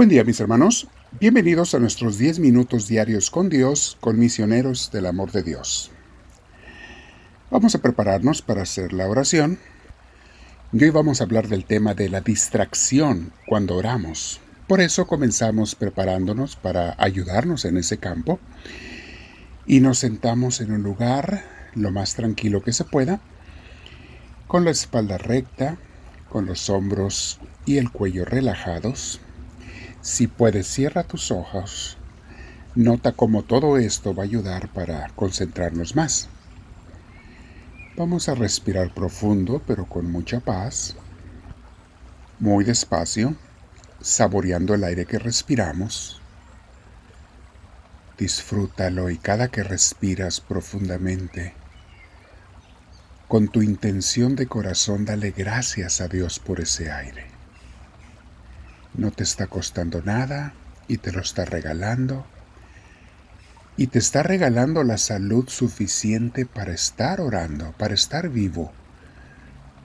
Buen día mis hermanos, bienvenidos a nuestros 10 minutos diarios con Dios, con misioneros del amor de Dios. Vamos a prepararnos para hacer la oración. Y hoy vamos a hablar del tema de la distracción cuando oramos. Por eso comenzamos preparándonos para ayudarnos en ese campo y nos sentamos en un lugar lo más tranquilo que se pueda, con la espalda recta, con los hombros y el cuello relajados si puedes, cierra tus ojos. Nota cómo todo esto va a ayudar para concentrarnos más. Vamos a respirar profundo, pero con mucha paz. Muy despacio, saboreando el aire que respiramos. Disfrútalo y cada que respiras profundamente, con tu intención de corazón, dale gracias a Dios por ese aire no te está costando nada y te lo está regalando. Y te está regalando la salud suficiente para estar orando, para estar vivo,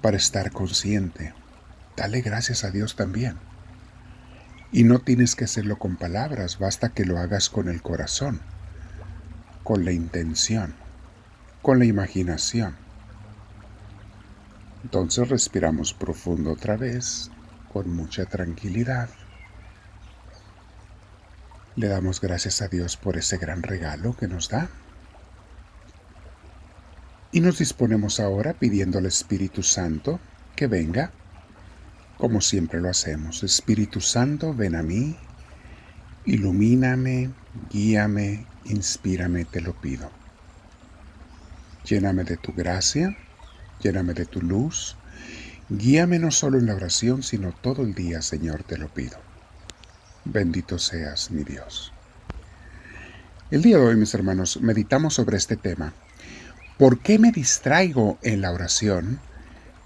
para estar consciente. Dale gracias a Dios también. Y no tienes que hacerlo con palabras, basta que lo hagas con el corazón, con la intención, con la imaginación. Entonces respiramos profundo otra vez con mucha tranquilidad. Le damos gracias a Dios por ese gran regalo que nos da. Y nos disponemos ahora pidiendo al Espíritu Santo que venga, como siempre lo hacemos. Espíritu Santo, ven a mí, ilumíname, guíame, inspírame, te lo pido. Lléname de tu gracia, lléname de tu luz, Guíame no solo en la oración, sino todo el día, Señor, te lo pido. Bendito seas, mi Dios. El día de hoy, mis hermanos, meditamos sobre este tema. ¿Por qué me distraigo en la oración?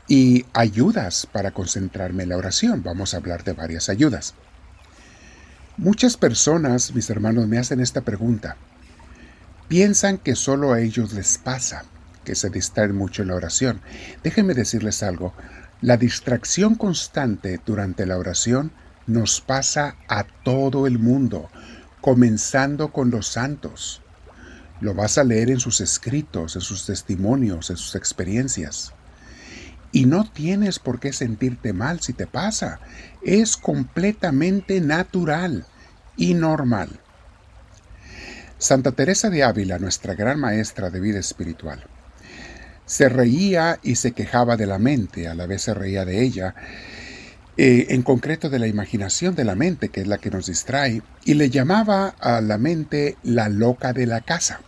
Y ayudas para concentrarme en la oración. Vamos a hablar de varias ayudas. Muchas personas, mis hermanos, me hacen esta pregunta. Piensan que solo a ellos les pasa, que se distraen mucho en la oración. Déjenme decirles algo. La distracción constante durante la oración nos pasa a todo el mundo, comenzando con los santos. Lo vas a leer en sus escritos, en sus testimonios, en sus experiencias. Y no tienes por qué sentirte mal si te pasa. Es completamente natural y normal. Santa Teresa de Ávila, nuestra gran maestra de vida espiritual, se reía y se quejaba de la mente, a la vez se reía de ella, eh, en concreto de la imaginación de la mente, que es la que nos distrae, y le llamaba a la mente la loca de la casa,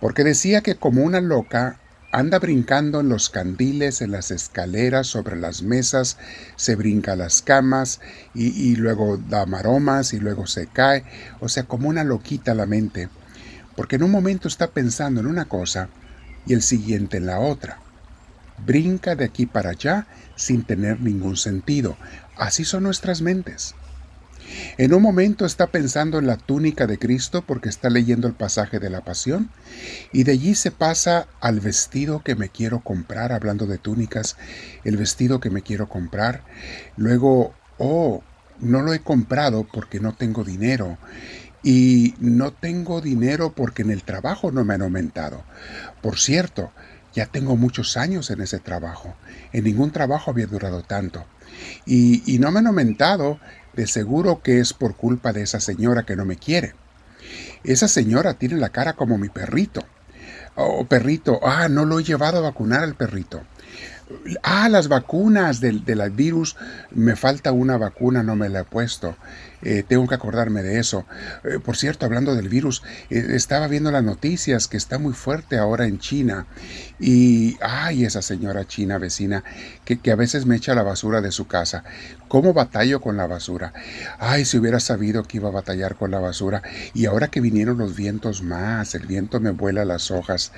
porque decía que como una loca anda brincando en los candiles, en las escaleras, sobre las mesas, se brinca las camas y, y luego da maromas y luego se cae, o sea, como una loquita la mente, porque en un momento está pensando en una cosa, y el siguiente en la otra. Brinca de aquí para allá sin tener ningún sentido. Así son nuestras mentes. En un momento está pensando en la túnica de Cristo porque está leyendo el pasaje de la pasión y de allí se pasa al vestido que me quiero comprar, hablando de túnicas, el vestido que me quiero comprar. Luego, oh, no lo he comprado porque no tengo dinero y no tengo dinero porque en el trabajo no me han aumentado. Por cierto, ya tengo muchos años en ese trabajo. En ningún trabajo había durado tanto. Y, y no me han aumentado, de seguro que es por culpa de esa señora que no me quiere. Esa señora tiene la cara como mi perrito. Oh, perrito, ah, no lo he llevado a vacunar al perrito. Ah, las vacunas del, del, virus. Me falta una vacuna, no me la he puesto. Eh, tengo que acordarme de eso. Eh, por cierto, hablando del virus, eh, estaba viendo las noticias que está muy fuerte ahora en China. Y, ay, esa señora china vecina que, que a veces me echa la basura de su casa. ¿Cómo batallo con la basura? Ay, si hubiera sabido que iba a batallar con la basura. Y ahora que vinieron los vientos más, el viento me vuela las hojas.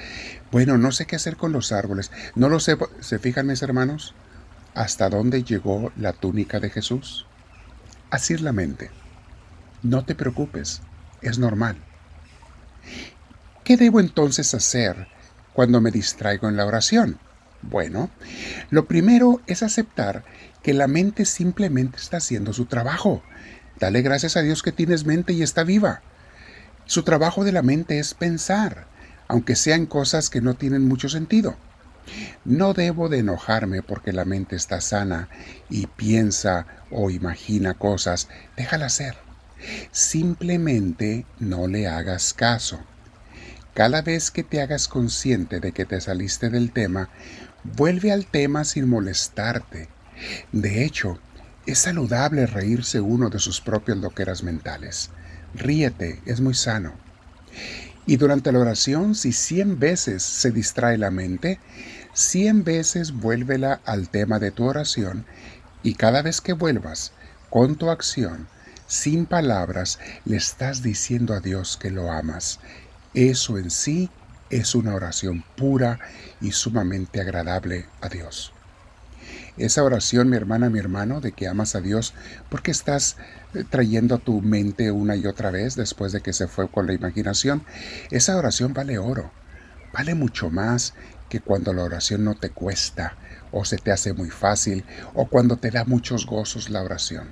Bueno, no sé qué hacer con los árboles. No lo sé. ¿Se fijan mis hermanos? ¿Hasta dónde llegó la túnica de Jesús? Así la mente. No te preocupes, es normal. ¿Qué debo entonces hacer cuando me distraigo en la oración? Bueno, lo primero es aceptar que la mente simplemente está haciendo su trabajo. Dale gracias a Dios que tienes mente y está viva. Su trabajo de la mente es pensar, aunque sean cosas que no tienen mucho sentido. No debo de enojarme porque la mente está sana y piensa o imagina cosas. Déjala ser. Simplemente no le hagas caso. Cada vez que te hagas consciente de que te saliste del tema, vuelve al tema sin molestarte. De hecho, es saludable reírse uno de sus propias loqueras mentales. Ríete, es muy sano. Y durante la oración, si cien veces se distrae la mente, cien veces vuélvela al tema de tu oración y cada vez que vuelvas con tu acción, sin palabras, le estás diciendo a Dios que lo amas. Eso en sí es una oración pura y sumamente agradable a Dios. Esa oración, mi hermana, mi hermano, de que amas a Dios, porque estás eh, trayendo a tu mente una y otra vez después de que se fue con la imaginación, esa oración vale oro, vale mucho más que cuando la oración no te cuesta o se te hace muy fácil o cuando te da muchos gozos la oración.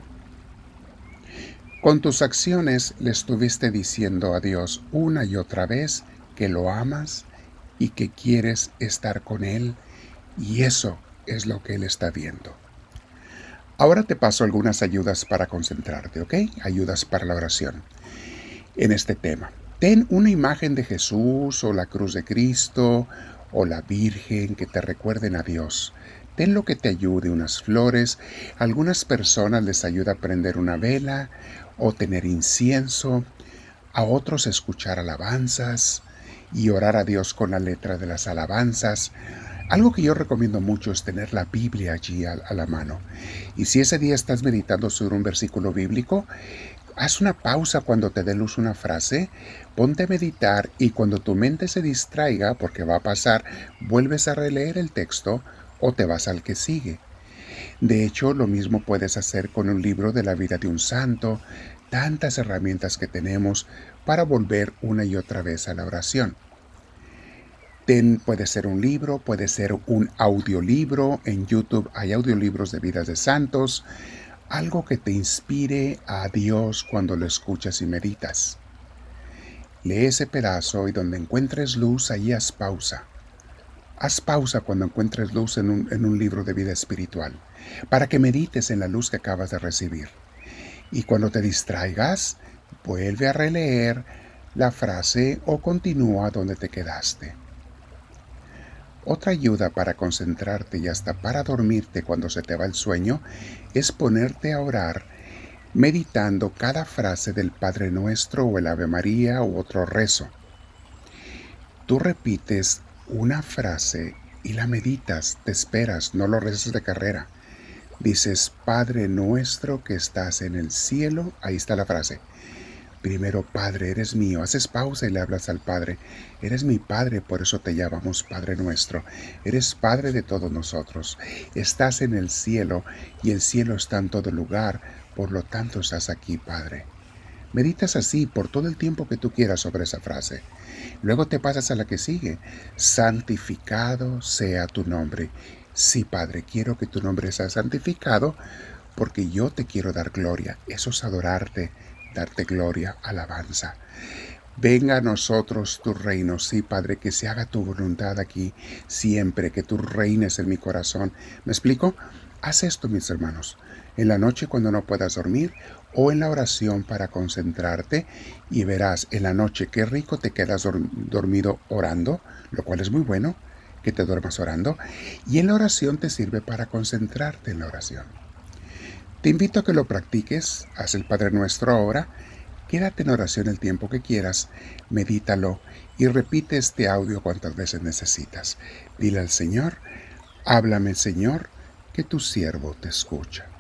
Con tus acciones le estuviste diciendo a Dios una y otra vez que lo amas y que quieres estar con Él y eso es lo que Él está viendo. Ahora te paso algunas ayudas para concentrarte, ¿ok? Ayudas para la oración en este tema. Ten una imagen de Jesús o la cruz de Cristo o la Virgen que te recuerden a Dios. Ten lo que te ayude, unas flores. algunas personas les ayuda a prender una vela o tener incienso. A otros escuchar alabanzas y orar a Dios con la letra de las alabanzas. Algo que yo recomiendo mucho es tener la Biblia allí a, la mano. Y si ese día estás meditando sobre un versículo bíblico, haz una pausa cuando te dé luz una frase, ponte a meditar y cuando tu mente se distraiga, porque va a pasar, vuelves a releer el texto o te vas al que sigue. De hecho, lo mismo puedes hacer con un libro de la vida de un santo, tantas herramientas que tenemos para volver una y otra vez a la oración puede ser un libro, puede ser un audiolibro. En YouTube hay audiolibros de vidas de santos. Algo que te inspire a Dios cuando lo escuchas y meditas. Lee ese pedazo y donde encuentres luz, ahí haz pausa. Haz pausa cuando encuentres luz en un, en un libro de vida espiritual, para que medites en la luz que acabas de recibir. Y cuando te distraigas, vuelve a releer la frase o continúa donde te quedaste. Otra ayuda para concentrarte y hasta para dormirte cuando se te va el sueño es ponerte a orar meditando cada frase del Padre Nuestro o el Ave María u otro rezo. Tú repites una frase y la meditas, te esperas, no lo rezas de carrera. Dices, Padre Nuestro que estás en el cielo, ahí está la frase. Primero, Padre, eres mío. Haces pausa y le hablas al Padre. Eres mi Padre, por eso te llamamos Padre nuestro. Eres Padre de todos nosotros. Estás en el cielo y el cielo está en todo lugar. Por lo tanto, estás aquí, Padre. Meditas así por todo el tiempo que tú quieras sobre esa frase. Luego te pasas a la que sigue. Santificado sea tu nombre. Sí, Padre, quiero que tu nombre sea santificado porque yo te quiero dar gloria. Eso es adorarte darte gloria, alabanza. Venga a nosotros tu reino, sí, Padre, que se haga tu voluntad aquí siempre, que tú reines en mi corazón. ¿Me explico? Haz esto, mis hermanos, en la noche cuando no puedas dormir o en la oración para concentrarte y verás en la noche qué rico te quedas dormido orando, lo cual es muy bueno, que te duermas orando, y en la oración te sirve para concentrarte en la oración. Te invito a que lo practiques, haz el Padre Nuestro ahora, quédate en oración el tiempo que quieras, medítalo y repite este audio cuantas veces necesitas. Dile al Señor, háblame Señor, que tu siervo te escucha.